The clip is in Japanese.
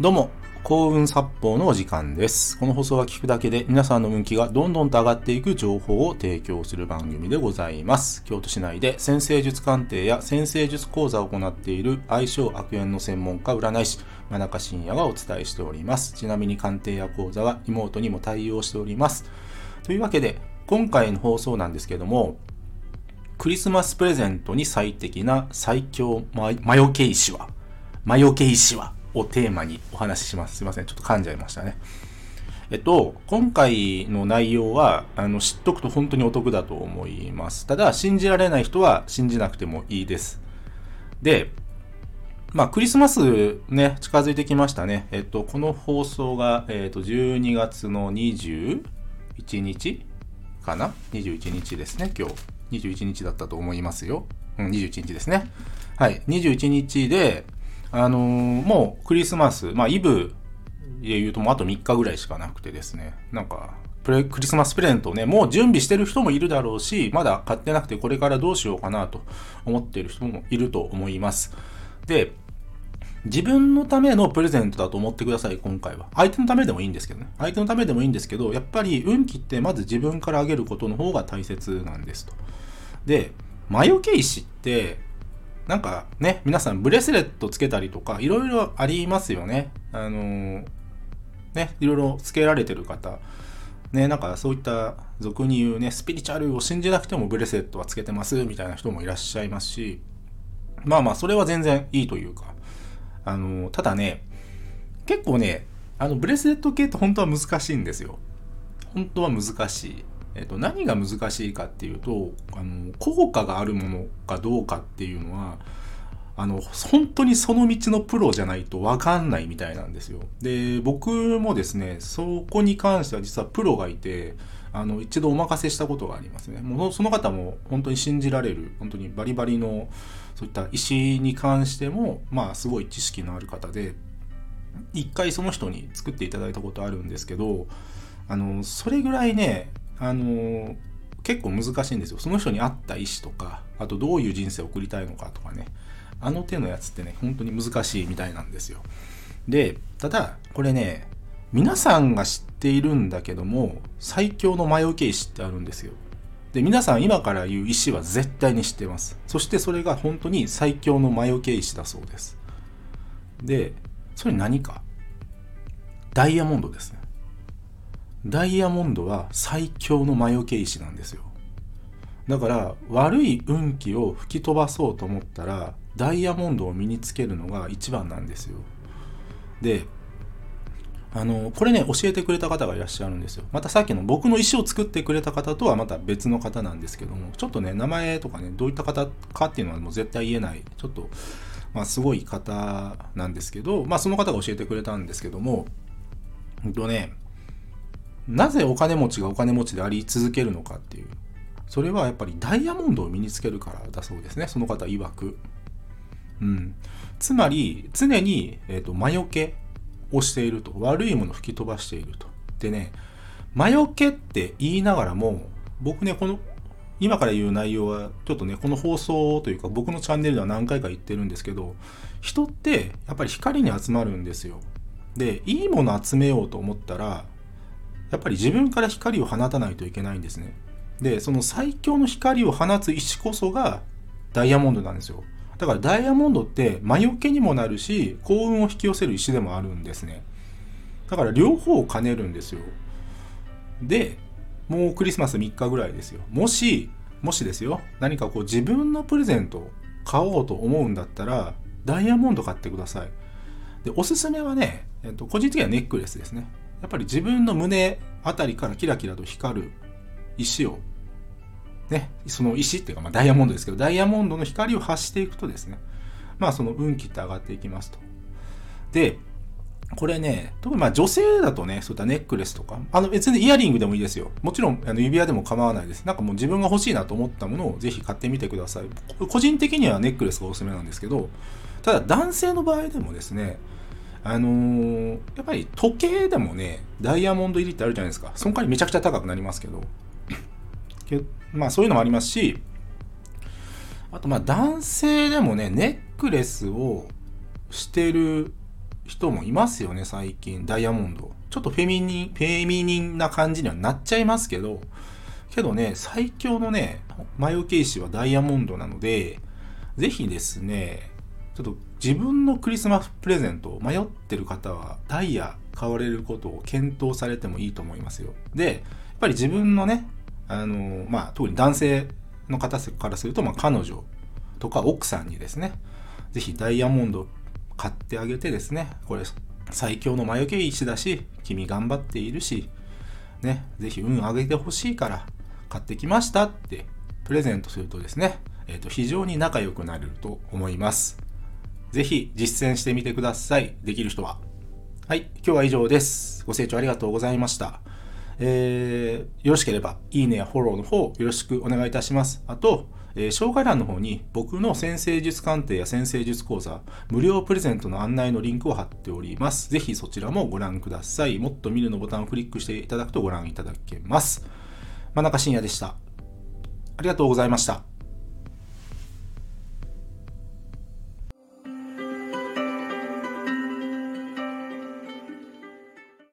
どうも、幸運殺法のお時間です。この放送は聞くだけで皆さんの運気がどんどんと上がっていく情報を提供する番組でございます。京都市内で先生術鑑定や先生術講座を行っている相性悪縁の専門家占い師、真中信也がお伝えしております。ちなみに鑑定や講座は妹にも対応しております。というわけで、今回の放送なんですけども、クリスマスプレゼントに最適な最強魔魔除け石は魔除け石はをテーマにお話しします。すいません。ちょっと噛んじゃいましたね。えっと、今回の内容は、あの、知っとくと本当にお得だと思います。ただ、信じられない人は信じなくてもいいです。で、まあ、クリスマスね、近づいてきましたね。えっと、この放送が、えっと、12月の21日かな ?21 日ですね、今日。21日だったと思いますよ。うん、21日ですね。はい、21日で、あのーもうクリスマス、まあ、イブで言うともうあと3日ぐらいしかなくてですね、なんか、プレクリスマスプレゼントをね、もう準備してる人もいるだろうし、まだ買ってなくてこれからどうしようかなと思っている人もいると思います。で、自分のためのプレゼントだと思ってください、今回は。相手のためでもいいんですけどね。相手のためでもいいんですけど、やっぱり運気ってまず自分からあげることの方が大切なんですと。で、魔除け石って、なんかね、皆さんブレスレットつけたりとか、いろいろありますよね。あのーね、いろいろつけられてる方。ね、なんかそういった俗に言うね、スピリチュアルを信じなくてもブレスレットはつけてますみたいな人もいらっしゃいますし、まあまあ、それは全然いいというか、あのーただね、結構ね、あの、ブレスレット系って本当は難しいんですよ。本当は難しい。えっと、何が難しいかっていうと、あの、効果があるものかどうかっていうのは、あの、本当にその道のプロじゃないと分かんないみたいなんですよ。で、僕もですね、そこに関しては実はプロがいて、あの、一度お任せしたことがありますね。もうその方も本当に信じられる、本当にバリバリの、そういった石に関しても、まあ、すごい知識のある方で、一回その人に作っていただいたことあるんですけど、あの、それぐらいね、あの、結構難しいんですよ。その人に合った意思とか、あとどういう人生を送りたいのかとかね、あの手のやつってね、本当に難しいみたいなんですよ。で、ただ、これね、皆さんが知っているんだけども、最強の魔除け石ってあるんですよ。で、皆さん今から言う石は絶対に知ってます。そしてそれが本当に最強の魔除け石だそうです。で、それ何か？ダイヤモンドですね。ダイヤモンドは最強の魔除け石なんですよ。だから悪い運気を吹き飛ばそうと思ったらダイヤモンドを身につけるのが一番なんですよ。で、あの、これね、教えてくれた方がいらっしゃるんですよ。またさっきの僕の石を作ってくれた方とはまた別の方なんですけども、ちょっとね、名前とかね、どういった方かっていうのはもう絶対言えない、ちょっと、まあすごい方なんですけど、まあその方が教えてくれたんですけども、ほんとね、なぜお金持ちがお金持ちであり続けるのかっていう。それはやっぱりダイヤモンドを身につけるからだそうですね。その方曰く。うん。つまり、常に、えー、と魔除けをしていると。悪いものを吹き飛ばしていると。でね、魔除けって言いながらも、僕ね、この、今から言う内容は、ちょっとね、この放送というか、僕のチャンネルでは何回か言ってるんですけど、人ってやっぱり光に集まるんですよ。で、いいもの集めようと思ったら、やっぱり自分から光を放たないといけないんですね。で、その最強の光を放つ石こそがダイヤモンドなんですよ。だからダイヤモンドって魔除けにもなるし、幸運を引き寄せる石でもあるんですね。だから両方を兼ねるんですよ。で、もうクリスマス3日ぐらいですよ。もし、もしですよ、何かこう自分のプレゼントを買おうと思うんだったら、ダイヤモンド買ってください。で、おすすめはね、えっと、個人的にはネックレスですね。やっぱり自分の胸あたりからキラキラと光る石を、ね、その石っていうか、まあ、ダイヤモンドですけど、ダイヤモンドの光を発していくとですね、まあその運気って上がっていきますと。で、これね、特にまあ女性だとね、そういったネックレスとか、あの別にイヤリングでもいいですよ。もちろんあの指輪でも構わないです。なんかもう自分が欲しいなと思ったものをぜひ買ってみてください。個人的にはネックレスがおすすめなんですけど、ただ男性の場合でもですね、あのーやっぱり時計でもね、ダイヤモンド入りってあるじゃないですか。その代わりめちゃくちゃ高くなりますけど。けまあそういうのもありますし、あとまあ男性でもね、ネックレスをしてる人もいますよね、最近。ダイヤモンド。ちょっとフェミニン、フェミニンな感じにはなっちゃいますけど、けどね、最強のね、魔除け石はダイヤモンドなので、ぜひですね、ちょっと自分のクリスマスプレゼントを迷ってる方は、ダイヤ買われることを検討されてもいいと思いますよ。で、やっぱり自分のね、あの、まあ、特に男性の方からすると、まあ、彼女とか奥さんにですね、ぜひダイヤモンド買ってあげてですね、これ最強の魔除け石だし、君頑張っているし、ね、ぜひ運上げてほしいから買ってきましたってプレゼントするとですね、えー、と非常に仲良くなれると思います。ぜひ実践してみてください。できる人は。はい、今日は以上です。ご清聴ありがとうございました。えー、よろしければ、いいねやフォローの方、よろしくお願いいたします。あと、えー、紹介欄の方に僕の先生術鑑定や先生術講座、無料プレゼントの案内のリンクを貼っております。ぜひそちらもご覧ください。もっと見るのボタンをクリックしていただくとご覧いただけます。真中信也でした。ありがとうございました。